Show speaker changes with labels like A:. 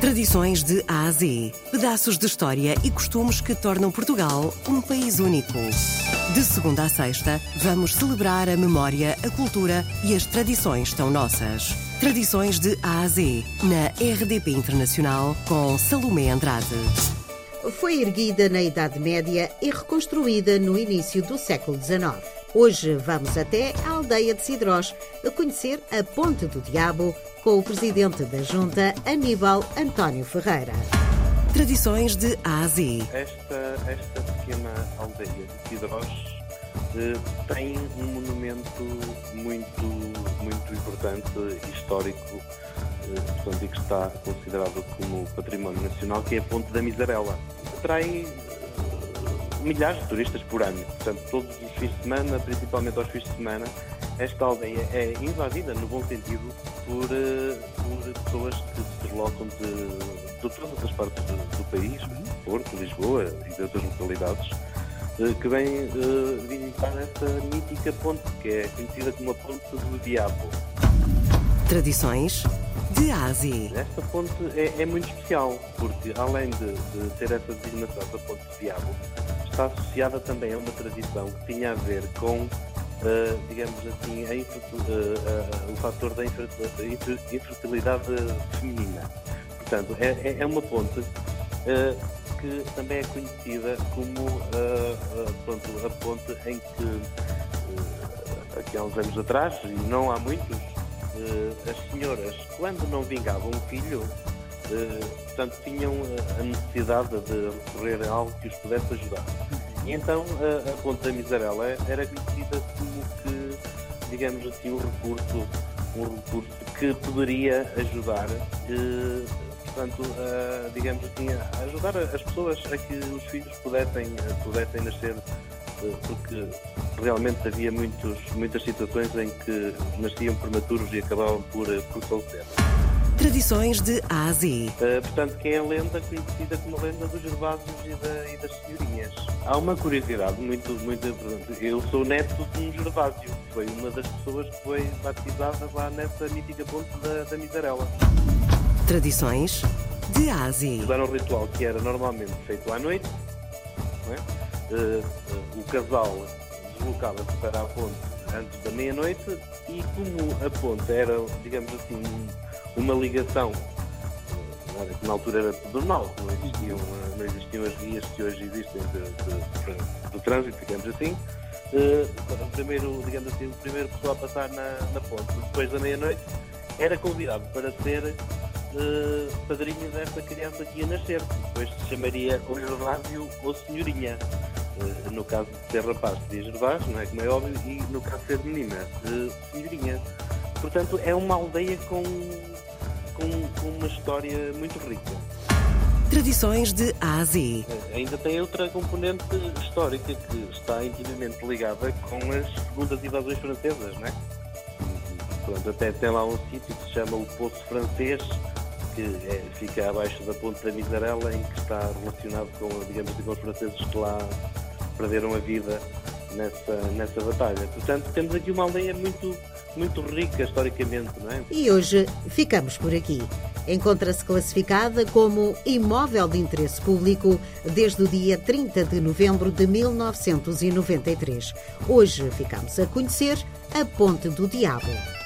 A: Tradições de A a Z. Pedaços de história e costumes que tornam Portugal um país único. De segunda a sexta, vamos celebrar a memória, a cultura e as tradições tão nossas. Tradições de A a Z, na RDP Internacional, com Salomé Andrade.
B: Foi erguida na Idade Média e reconstruída no início do século XIX. Hoje vamos até a aldeia de Sidrós a conhecer a Ponte do Diabo com o presidente da Junta, Aníbal António Ferreira.
A: Tradições de A a Z.
C: Esta, esta pequena aldeia de Sidrós eh, tem um monumento muito, muito importante, histórico, eh, portanto, e que está considerado como património nacional, que é a Ponte da Miserela. Atrai milhares de turistas por ano, portanto, todos os fins de semana, principalmente aos fins de semana, esta aldeia é invadida, no bom sentido, por, eh, por pessoas que se deslocam de, de todas as partes do, do país, Porto, Lisboa e de outras localidades, eh, que vêm eh, visitar esta mítica ponte, que é conhecida como a Ponte do Diabo.
A: Tradições de A a Z.
C: Esta ponte é, é muito especial, porque além de, de ter essa designação da Ponte do Diabo, está associada também a uma tradição que tinha a ver com Uh, digamos assim, a uh, uh, o fator da infertilidade feminina. Portanto, é, é uma ponte que também é conhecida como pronto, a ponte em que, aqui há uns anos atrás, e não há muitos, as senhoras, quando não vingavam um filho, portanto, tinham a necessidade de recorrer a algo que os pudesse ajudar. E então a, a Ponte da Miserela era conhecida como que, digamos assim, um recurso, um recurso que poderia ajudar, eh, portanto, a, digamos assim, a ajudar as pessoas a que os filhos pudessem, pudessem nascer, eh, porque realmente havia muitos, muitas situações em que nasciam prematuros e acabavam por, por falecer.
A: Tradições de A a Z.
C: Uh, portanto, que é a lenda conhecida como a lenda dos Gervásios e, da, e, das senhorinhas. Há uma curiosidade muito, muito importante. Eu sou neto de um Gervásio. Foi uma das pessoas que foi batizada lá nessa mítica ponte da, da Miserela.
A: Tradições de A a Z.
C: Era um ritual que era normalmente feito à noite. É? Uh, uh, o casal deslocava-se para a ponte antes da meia-noite e como a ponte era, digamos assim, uma ligação que na altura era normal, não existiam, não existiam as guias que hoje existem de trânsito, digamos assim. Uh, o primeiro, digamos assim, o primeiro pessoa a passar na, na ponte depois da meia-noite era convidado para ser uh, padrinho desta criança que ia nascer, depois se chamaria ou Gervásio ou Senhorinha. No caso de ser rapaz, seria Gervásio, não é como é óbvio, e no caso de ser menina, Senhorinha. Portanto, é uma aldeia com com, com uma história muito rica.
A: Tradições de A a Z.
C: Ainda tem outra componente histórica que está intimamente ligada com as segundas invasões francesas, não é? Pronto, até tem lá um sítio que se chama o Poço Francês, que é, fica abaixo da Ponte da Miserela, em que está relacionado com, digamos, com os franceses que lá perderam a vida nessa, nessa batalha. Portanto, temos aqui uma aldeia muito muito rica historicamente, não é?
B: E hoje ficamos por aqui. Encontra-se classificada como imóvel de interesse público desde o dia 30 de novembro de 1993. Hoje ficamos a conhecer a Ponte do Diabo.